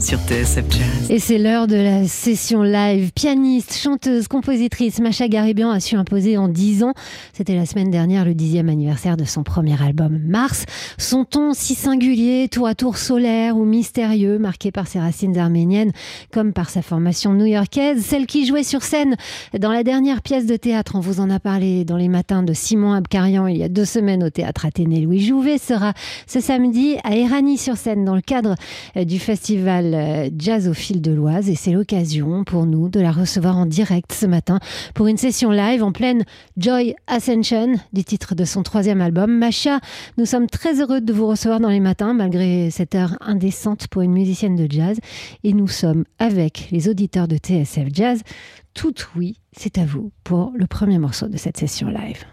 sur TSF Jazz. Et c'est l'heure de la session live. Pianiste, chanteuse, compositrice, Macha Garibian a su imposer en 10 ans. C'était la semaine dernière le dixième anniversaire de son premier album Mars. Son ton si singulier, tour à tour solaire ou mystérieux, marqué par ses racines arméniennes comme par sa formation new-yorkaise, celle qui jouait sur scène dans la dernière pièce de théâtre, on vous en a parlé dans les matins de Simon Abkarian il y a deux semaines au théâtre Athénée Louis Jouvet, sera ce samedi à Erani sur scène dans le cadre du festival euh, Jazz au fil de l'Oise et c'est l'occasion pour nous de la recevoir en direct ce matin pour une session live en pleine Joy Ascension du titre de son troisième album. Macha, nous sommes très heureux de vous recevoir dans les matins malgré cette heure indécente pour une musicienne de jazz et nous sommes avec les auditeurs de TSF Jazz. Tout oui, c'est à vous pour le premier morceau de cette session live.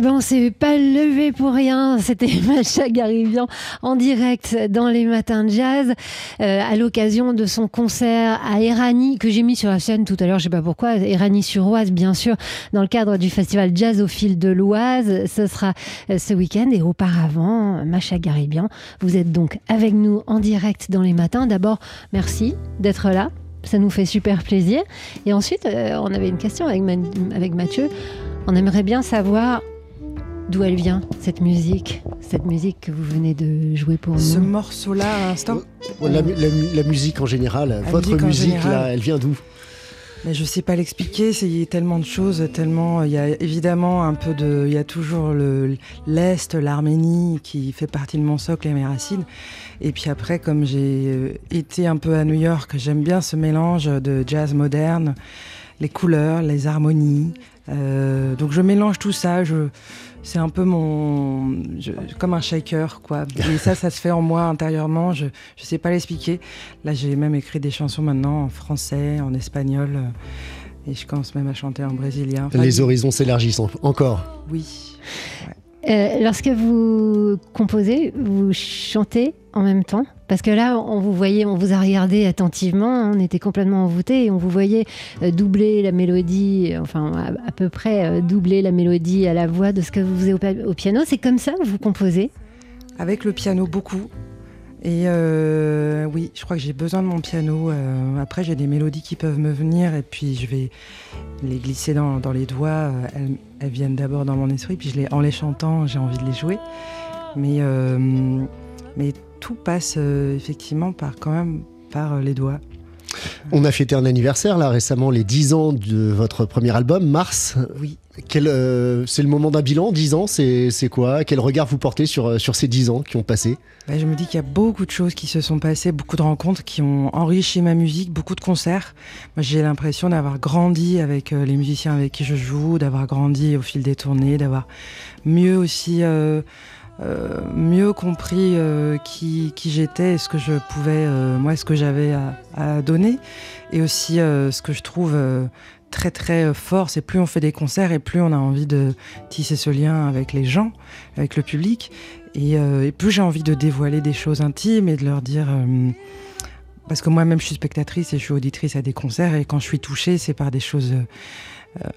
Eh ben, on s'est pas levé pour rien. C'était Macha Garibian en direct dans les matins de jazz euh, à l'occasion de son concert à Erani que j'ai mis sur la scène tout à l'heure. Je sais pas pourquoi. Erani sur Oise, bien sûr, dans le cadre du festival Jazz au fil de l'Oise. Ce sera euh, ce week-end et auparavant, Macha Garibian, vous êtes donc avec nous en direct dans les matins. D'abord, merci d'être là. Ça nous fait super plaisir. Et ensuite, euh, on avait une question avec, avec Mathieu. On aimerait bien savoir d'où elle vient, cette musique, cette musique que vous venez de jouer pour nous. Ce morceau-là, à l'instant la, musique en général, votre musique, là, elle vient d'où? Mais je sais pas l'expliquer, il y a tellement de choses, tellement il y a évidemment un peu de il y a toujours le l'est, l'Arménie qui fait partie de mon socle et mes racines. Et puis après comme j'ai euh, été un peu à New York, j'aime bien ce mélange de jazz moderne, les couleurs, les harmonies. Euh, donc je mélange tout ça, je c'est un peu mon comme un shaker quoi. Et ça ça se fait en moi intérieurement je je sais pas l'expliquer. Là j'ai même écrit des chansons maintenant en français en espagnol euh, et je commence même à chanter en brésilien. Les horizons s'élargissent encore. Oui euh, lorsque vous composez vous chantez en même temps? Parce que là, on vous voyait, on vous a regardé attentivement, on était complètement envoûté et on vous voyait euh, doubler la mélodie, enfin à, peu près euh, doubler la mélodie à la voix de ce que vous faisiez au, piano. C'est comme ça que vous composez? Avec le piano, beaucoup. Et euh, oui, je crois que j'ai besoin de mon piano. après, j'ai des mélodies qui peuvent me venir et puis je vais les glisser dans, les doigts. Elles, viennent d'abord dans mon esprit, puis en les chantant, j'ai envie de les jouer. Mais, mais tout passe euh, effectivement par quand même par euh, les doigts. On a fêté un anniversaire là récemment, les 10 ans de votre premier album, Mars. Oui. Euh, c'est le moment d'un bilan, 10 ans, c'est quoi? Quel regard vous portez sur, sur ces 10 ans qui ont passé? Bah, Je me dis qu'il y a beaucoup de choses qui se sont passées, beaucoup de rencontres qui ont enrichi ma musique, beaucoup de concerts. J'ai l'impression d'avoir grandi avec les musiciens avec qui je joue, d'avoir grandi au fil des tournées, d'avoir mieux aussi... Euh, mieux compris euh, qui, qui j'étais ce que je pouvais, euh, moi, ce que j'avais à, donner. Et aussi ce que je trouve très très fort, c'est plus on fait des concerts et plus on a envie de tisser ce lien avec les gens, avec le public. Et, plus j'ai envie de dévoiler des choses intimes et de leur dire... parce que moi-même, je suis spectatrice et je suis auditrice à des concerts et quand je suis touchée, c'est par des choses euh,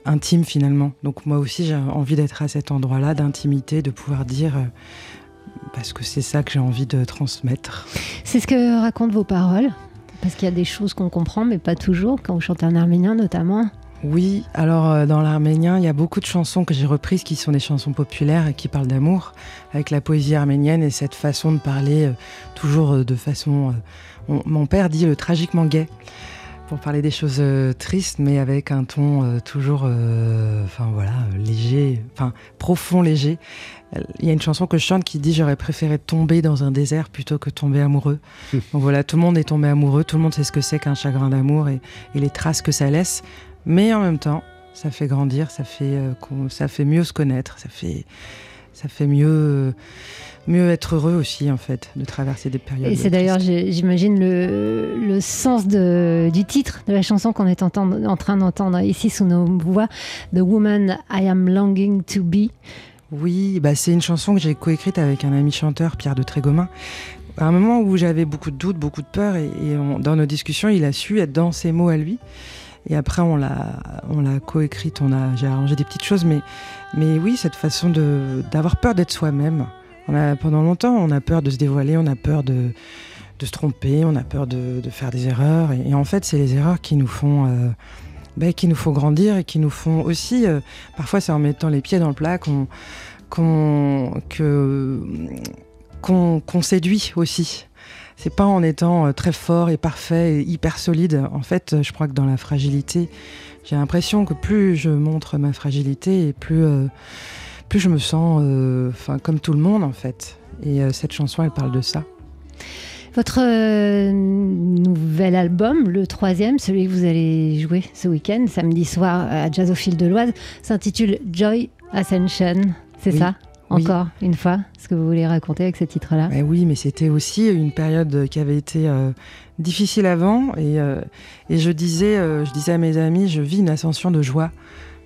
intime finalement. Donc moi aussi j'ai envie d'être à cet endroit-là, d'intimité, de pouvoir dire, euh, parce que c'est ça que j'ai envie de transmettre. C'est ce que racontent vos paroles, parce qu'il y a des choses qu'on comprend, mais pas toujours, quand vous chantez en arménien notamment. Oui, alors euh, dans l'arménien, il y a beaucoup de chansons que j'ai reprises qui sont des chansons populaires et qui parlent d'amour, avec la poésie arménienne et cette façon de parler toujours de façon... mon père dit le tragiquement gay pour parler des choses euh, tristes, mais avec un ton euh, toujours, euh, enfin voilà, léger, enfin profond, léger. Il y a une chanson que je chante qui dit j'aurais préféré tomber dans un désert plutôt que tomber amoureux. Donc voilà, tout le monde est tombé amoureux, tout le monde sait ce que c'est qu'un chagrin d'amour et, les traces que ça laisse. Mais en même temps, ça fait grandir, ça fait, ça fait mieux se connaître, ça fait, ça fait mieux mieux être heureux aussi, en fait, de traverser des périodes. Et c'est d'ailleurs, j'imagine, le, le, sens de, du titre de la chanson qu'on est en, en train d'entendre ici sous nos voix, The Woman I Am Longing to Be. Oui, bah c'est une chanson que j'ai coécrite avec un ami chanteur, Pierre de Trégomin. À un moment où j'avais beaucoup de doutes, beaucoup de peur, et, dans nos discussions, il a su être dans ses mots à lui. Et après, on l'a, on l'a coécrite, on a, j'ai arrangé des petites choses, mais, mais oui, cette façon de, d'avoir peur d'être soi-même pendant longtemps, on a peur de se dévoiler, on a peur de, se tromper, on a peur de, faire des erreurs. Et, en fait, c'est les erreurs qui nous font, euh, ben, qui nous font grandir et qui nous font aussi. Euh, parfois, c'est en mettant les pieds dans le plat qu'on qu'on séduit aussi. C'est pas en étant euh, très fort et parfait et hyper solide. En fait, je crois que dans la fragilité, j'ai l'impression que plus je montre ma fragilité et plus plus je me sens euh, enfin comme tout le monde en fait. Et euh, cette chanson, elle parle de ça. Votre euh, nouvel album, le troisième, celui que vous allez jouer ce week-end, samedi soir à Jazz au fil de l'Oise, s'intitule Joy Ascension. C'est ça? Encore une fois, ce que vous voulez raconter avec ce titre-là eh Oui, mais c'était aussi une période qui avait été difficile avant. Et, et je, disais, je disais à mes amis, je vis une ascension de joie.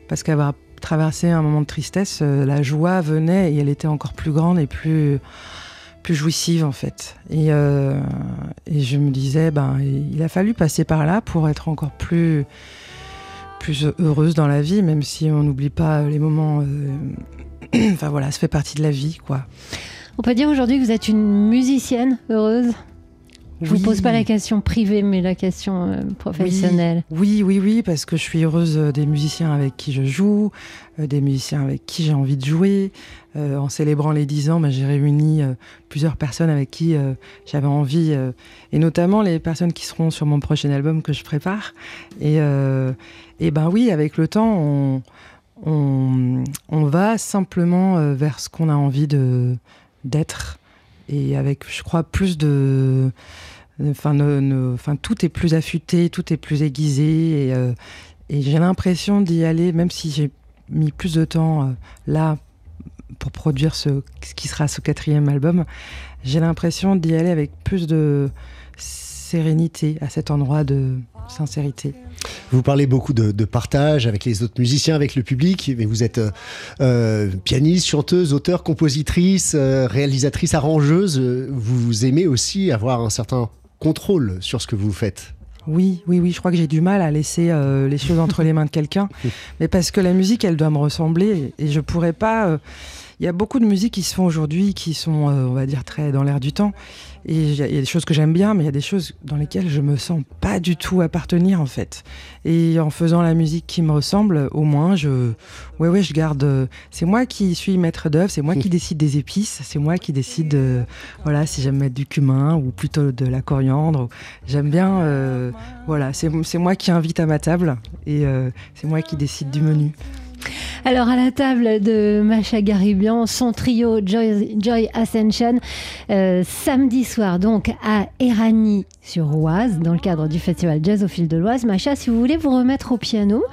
Parce qu'avoir traversais un moment de tristesse, la joie venait et elle était encore plus grande et plus plus jouissive en fait. Et, et je me disais, ben, il a fallu passer par là pour être encore plus plus heureuse dans la vie, même si on n'oublie pas les moments. enfin voilà, ça fait partie de la vie, quoi. On peut dire aujourd'hui que vous êtes une musicienne heureuse je ne vous pose pas la question privée, mais la question euh, professionnelle. Oui, oui, oui, parce que je suis heureuse euh, des musiciens avec qui je joue, euh, des musiciens avec qui j'ai envie de jouer. en célébrant les 10 ans, ben, j'ai réuni plusieurs personnes avec qui j'avais envie, et notamment les personnes qui seront sur mon prochain album que je prépare. Et, et ben oui, avec le temps, on, on, va simplement vers ce qu'on a envie de d'être et avec, je crois, plus de. Enfin, tout est plus affûté, tout est plus aiguisé, et, euh, et j'ai l'impression d'y aller, même si j'ai mis plus de temps euh, là pour produire ce, qui sera ce quatrième album, j'ai l'impression d'y aller avec plus de sérénité à cet endroit de sincérité. Vous parlez beaucoup de, partage avec les autres musiciens, avec le public, mais vous êtes euh, pianiste, chanteuse, auteur, compositrice, euh, réalisatrice, arrangeuse. Vous aimez aussi avoir un certain contrôle sur ce que vous faites. Oui, oui, oui, je crois que j'ai du mal à laisser euh, les choses entre les mains de quelqu'un, mais parce que la musique, elle doit me ressembler et je pourrais pas. Il y a beaucoup de musiques qui se font aujourd'hui qui sont, on va dire, très dans l'air du temps. Et il y a des choses que j'aime bien, mais il y a des choses dans lesquelles je me sens pas du tout appartenir en fait. Et en faisant la musique qui me ressemble, au moins, je, ouais, ouais, je garde. C'est moi qui suis maître d'œuvre, c'est moi qui décide des épices, c'est moi qui décide, euh, voilà, si j'aime mettre du cumin ou plutôt de la coriandre. J'aime bien, euh, voilà, c'est moi qui invite à ma table et euh, c'est moi qui décide du menu. Alors, à la table de Macha Garibian, son trio Joy, Ascension, euh, samedi soir, donc à Erani sur Oise, dans le cadre du festival Jazz au fil de l'Oise. Macha, si vous voulez vous remettre au piano,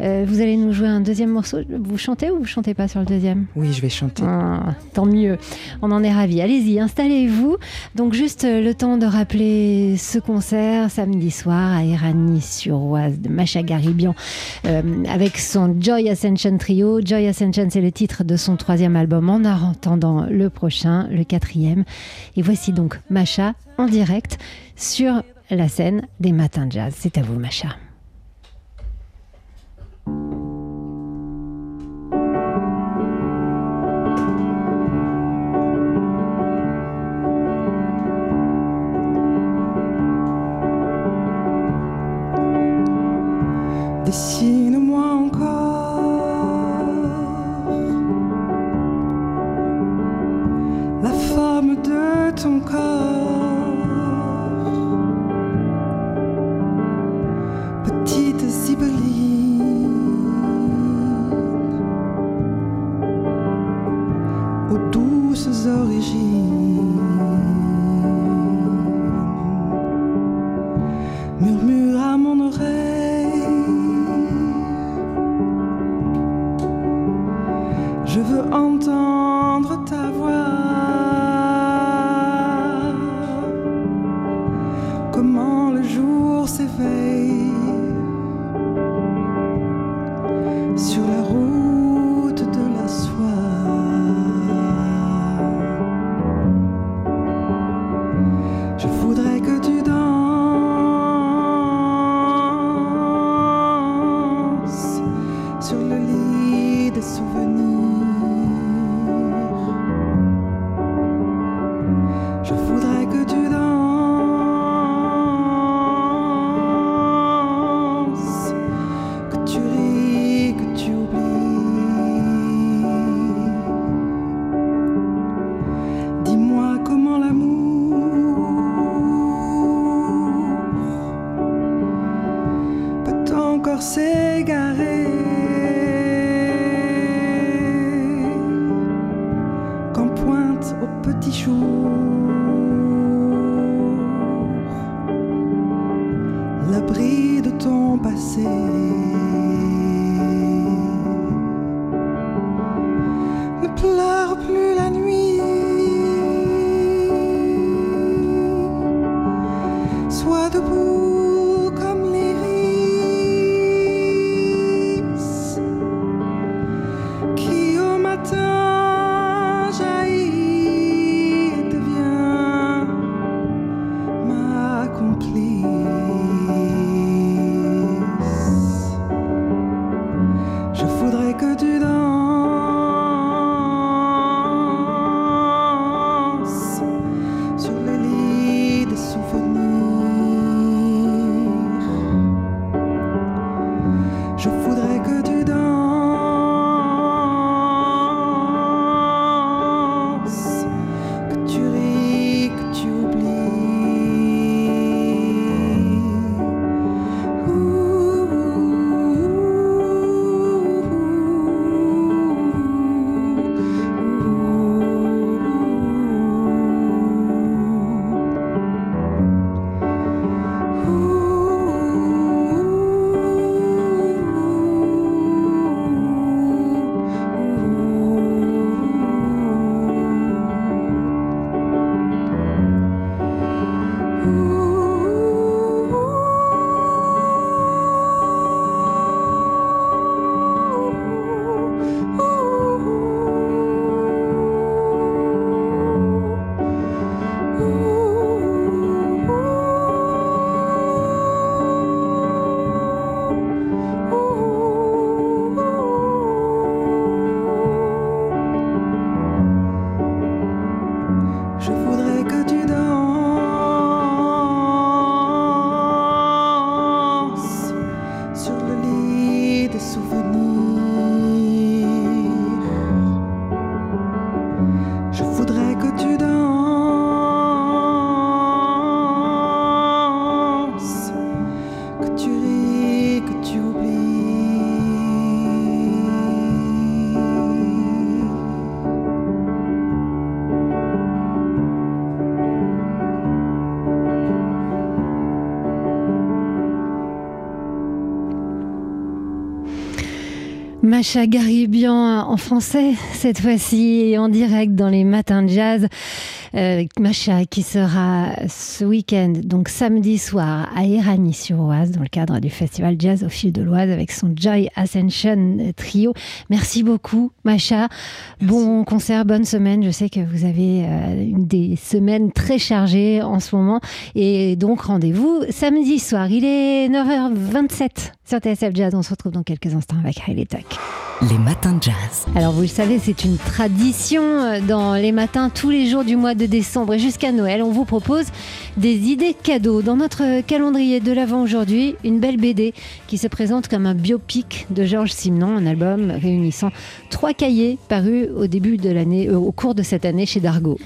euh, vous allez nous jouer un deuxième morceau. Vous chantez ou vous chantez pas sur le deuxième? Oui, je vais chanter. Ah, tant mieux. On en est ravis. Allez-y, installez-vous. Donc, juste euh, le temps de rappeler ce concert samedi soir à Erani sur Oise de Macha Garibian avec son Joy Ascension Trio. Joy Ascension, c'est le titre de son troisième album en attendant le prochain, le quatrième. Et voici donc Macha en direct sur la scène des Matins de Jazz. C'est à vous, Macha. Sur Macha Garibian en français, cette fois-ci en direct dans les matins de jazz. Euh, Macha qui sera ce week-end, donc samedi soir, à Irani-sur-Oise, dans le cadre du festival Jazz au fil de l'Oise avec son Joy Ascension Trio. Merci beaucoup, Macha. Bon concert, bonne semaine. Je sais que vous avez euh, des semaines très chargées en ce moment. Et donc, rendez-vous samedi soir. Il est 9h27 sur TSF Jazz. On se retrouve dans quelques instants avec Riley Tuck. Les matins de jazz. Alors vous le savez, c'est une tradition euh, dans les matins tous les jours du mois de décembre et jusqu'à Noël. On vous propose des idées cadeaux. Dans notre calendrier de l'avant aujourd'hui, une belle BD qui se présente comme un biopic de Georges Simenon, un album réunissant trois cahiers parus au début de l'année, euh, au cours de cette année chez Dargaud.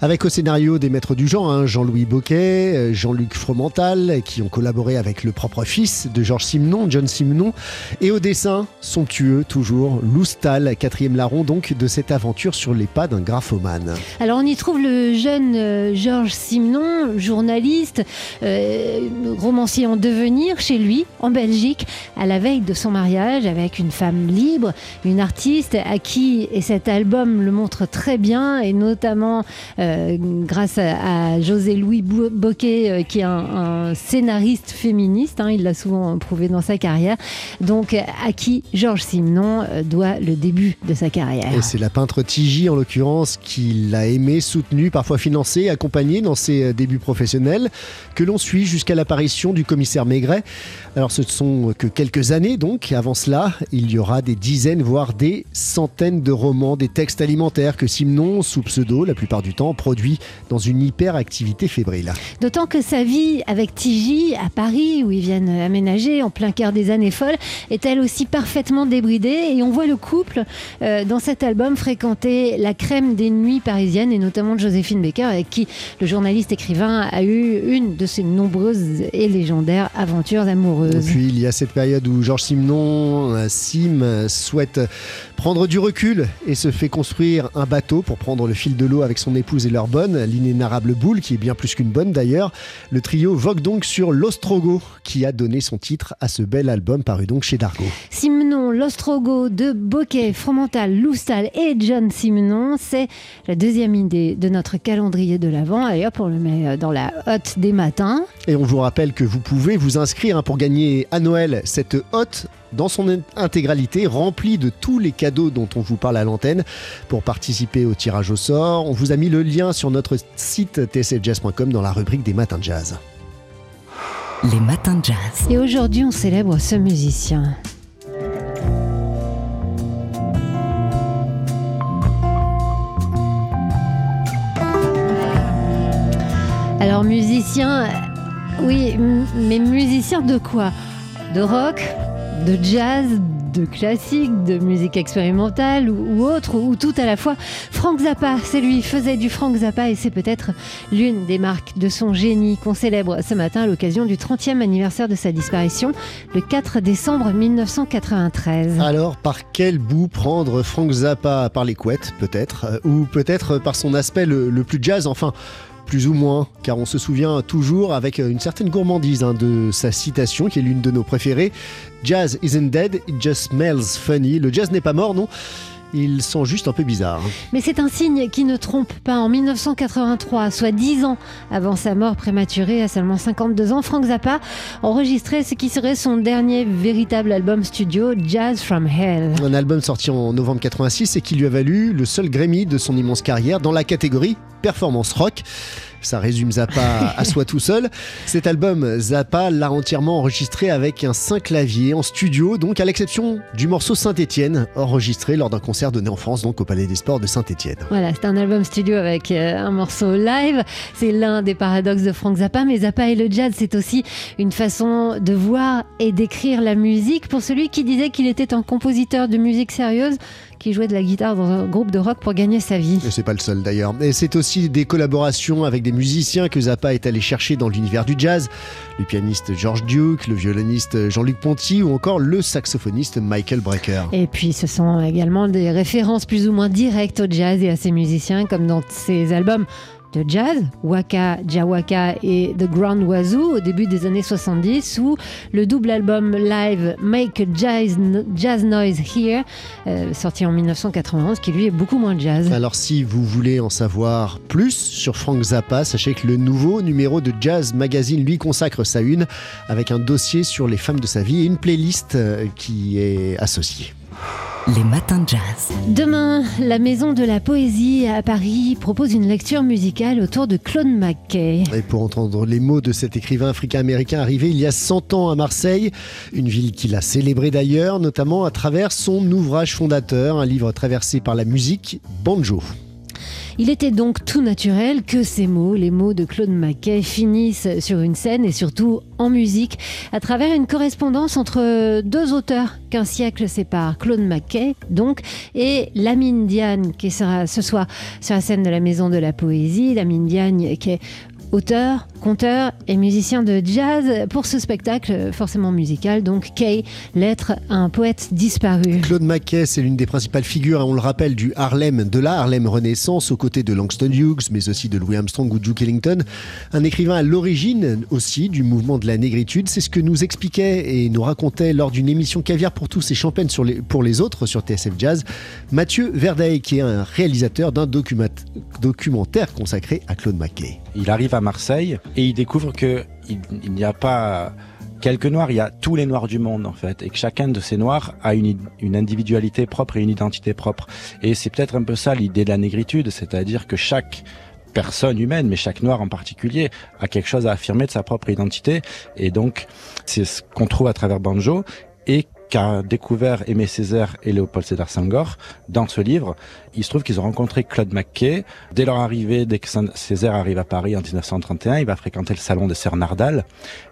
Avec au scénario des maîtres du genre, hein, Jean-Louis Boquet, euh, Jean-Luc Fromental, qui ont collaboré avec le propre fils de Georges Simenon, John Simenon, et au dessin, somptueux toujours Loustal, quatrième larron donc de cette aventure sur les pas d'un graphomane. Alors on y trouve le jeune euh, Georges Simenon, journaliste, euh, romancier en devenir chez lui, en Belgique, à la veille de son mariage avec une femme libre, une artiste à qui, et cet album le montre très bien, et notamment euh, grâce à, José-Louis Boquet, qui est un, scénariste féministe, hein, il l'a souvent prouvé dans sa carrière, donc à qui Georges Simenon doit le début de sa carrière. Et c'est la peintre Tiji, en l'occurrence, qui l'a aimé, soutenu, parfois financé, accompagné dans ses euh, débuts professionnels, que l'on suit jusqu'à l'apparition du commissaire Maigret. Alors ce ne sont que quelques années, donc. Avant cela, il y aura des dizaines, voire des centaines de romans, des textes alimentaires que Simon, sous pseudo, la plupart du temps, produit dans une hyperactivité fébrile. D'autant que sa vie avec Tiji, à Paris, où ils viennent aménager en plein cœur des années folles, est elle aussi parfaitement débridée et on voit le couple euh, dans cet album fréquenter la crème des nuits parisiennes et notamment de Joséphine Baker avec qui le journaliste écrivain a eu une de ses nombreuses et légendaires aventures amoureuses. Et puis il y a cette période où Georges Simenon, euh, Sim, euh, souhaite prendre du recul et se fait construire un bateau pour prendre le fil de l'eau avec son épouse et leur bonne, l'inénarrable boule qui est bien plus qu'une bonne d'ailleurs. Le trio vogue donc sur l'Ostrogo qui a donné son titre à ce bel album paru donc chez Dargo. Simon, l'Ostrogo de Bokeh, Fromental, Loustal et John Simenon. C'est la deuxième idée de notre calendrier de l'Avent. Allez hop, on le met euh, dans la hotte des matins. Et on vous rappelle que vous pouvez vous inscrire hein, pour gagner à Noël cette hotte dans son intégralité, remplie de tous les cadeaux dont on vous parle à l'antenne. Pour participer au tirage au sort, on vous a mis le lien sur notre site tsfjazz.com dans la rubrique des matins de jazz. Les matins de jazz. Et aujourd'hui, on célèbre ce musicien. Alors musicien, oui, mais musicien de quoi? De rock De jazz de classique, de musique expérimentale ou, autre, ou tout à la fois. Frank Zappa, c'est lui, faisait du Frank Zappa et c'est peut-être l'une des marques de son génie qu'on célèbre ce matin à l'occasion du 30e anniversaire de sa disparition, le 4 décembre 1993. Alors, par quel bout prendre Frank Zappa? Par les couettes, peut-être, euh, ou peut-être par son aspect le plus jazz, enfin plus ou moins, car on se souvient toujours avec une certaine gourmandise hein, de sa citation, qui est l'une de nos préférées. Jazz isn't dead, it just smells funny. Le jazz n'est pas mort, non? Il sent juste un peu bizarre. Hein. Mais c'est un signe qui ne trompe pas. En 1983, soit 10 ans avant sa mort prématurée à seulement 52 ans, Frank Zappa enregistrait ce qui serait son dernier véritable album studio, Jazz from Hell. Un album sorti en novembre 86 et qui lui a valu le seul Grammy de son immense carrière dans la catégorie performance rock. Ça résume Zappa à soi tout seul. Cet album, Zappa l'a entièrement enregistré avec un 5 clavier en studio, donc à l'exception du morceau Saint-Étienne, enregistré lors d'un concert donné en France, donc au Palais des Sports de Saint-Étienne. Voilà, c'est un album studio avec euh, un morceau live. C'est l'un des paradoxes de Frank Zappa, mais Zappa et le jazz, c'est aussi une façon de voir et d'écrire la musique. Pour celui qui disait qu'il était un compositeur de musique sérieuse, qui jouait de la guitare dans un groupe de rock pour gagner sa vie. Et c'est pas le seul d'ailleurs. Et c'est aussi des collaborations avec des musiciens que Zappa est allé chercher dans l'univers du jazz. Le pianiste George Duke, le violoniste Jean-Luc Ponty ou encore le saxophoniste Michael Brecker. Et puis ce sont également des références plus ou moins directes au jazz et à ses musiciens, comme dans ses albums de jazz, Waka, Jawaka et The Grand Wazoo au début des années 70 ou le double album live Make Jazz, jazz Noise Here, euh, sorti en 1991, qui lui est beaucoup moins jazz. Alors si vous voulez en savoir plus sur Frank Zappa, sachez que le nouveau numéro de Jazz Magazine lui consacre sa une avec un dossier sur les femmes de sa vie et une playlist euh, qui est associée. Les matins de jazz. Demain, la Maison de la Poésie à Paris propose une lecture musicale autour de Claude McKay. Et pour entendre les mots de cet écrivain africain-américain arrivé il y a 100 ans à Marseille, une ville qu'il a célébrée d'ailleurs, notamment à travers son ouvrage fondateur, un livre traversé par la musique, Banjo. Il était donc tout naturel que ces mots, les mots de Claude Mackay, finissent sur une scène et surtout en musique, à travers une correspondance entre deux auteurs qu'un siècle sépare. Claude Mackay, donc, et Lamine Diane, qui sera ce soir sur la scène de la Maison de la Poésie. Lamine Diane, qui est auteur, conteur et musicien de jazz pour ce spectacle forcément musical. Donc Kay, lettre à un poète disparu. Claude Mackay, c'est l'une des principales figures, on le rappelle, du Harlem, de la Harlem Renaissance, aux côtés de Langston Hughes, mais aussi de Louis Armstrong ou Duke Ellington. Un écrivain à l'origine aussi du mouvement de la négritude. C'est ce que nous expliquait et nous racontait lors d'une émission Caviar pour tous et Champagne sur les, pour les autres sur TSF Jazz, Mathieu Verdeil, qui est un réalisateur d'un documentaire consacré à Claude Mackay. Il arrive à Marseille et il découvre que il, n'y a pas quelques noirs, il y a tous les noirs du monde en fait, et que chacun de ces noirs a une, une individualité propre et une identité propre. Et c'est peut-être un peu ça l'idée de la négritude, c'est-à-dire que chaque personne humaine, mais chaque noir en particulier, a quelque chose à affirmer de sa propre identité. Et donc, c'est ce qu'on trouve à travers Banjo et qu'a découvert Aimé Césaire et Léopold Sédar Senghor dans ce livre. Il se trouve qu'ils ont rencontré Claude McKay. Dès leur arrivée, dès que Césaire arrive à Paris en 1931, il va fréquenter le salon des Sœurs Nardal.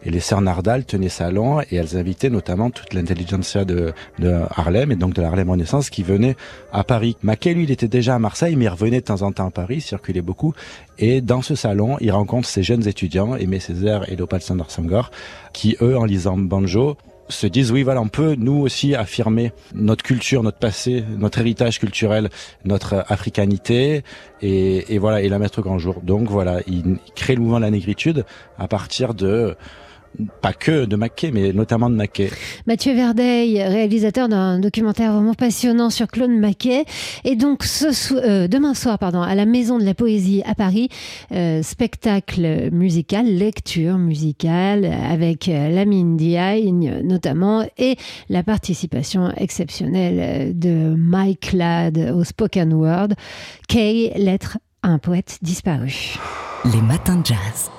Et les Sœurs Nardal tenaient salon et elles invitaient notamment toute l'intelligentsia de, de, Harlem et donc de la Harlem Renaissance qui venait à Paris. McKay, lui, il était déjà à Marseille, mais il revenait de temps en temps à Paris, circulait beaucoup. Et dans ce salon, il rencontre ces jeunes étudiants, Aimé Césaire et Léopold Sédar Senghor, qui, eux, en lisant Banjo, se disent oui voilà on peut nous aussi affirmer notre culture, notre passé, notre héritage culturel, notre africanité et, et voilà et la mettre au grand jour. Donc voilà, il crée le mouvement de la négritude à partir de pas que de Mackay, mais notamment de Mackay. Mathieu Verdeil, réalisateur d'un documentaire vraiment passionnant sur Claude Mackay. Et donc, ce euh, demain soir, pardon, à la Maison de la Poésie à Paris, euh, spectacle musical, lecture musicale avec euh, Lamine Diagne notamment et la participation exceptionnelle de Mike Ladd au spoken word. Kay, lettre à un poète disparu. Les matins de jazz.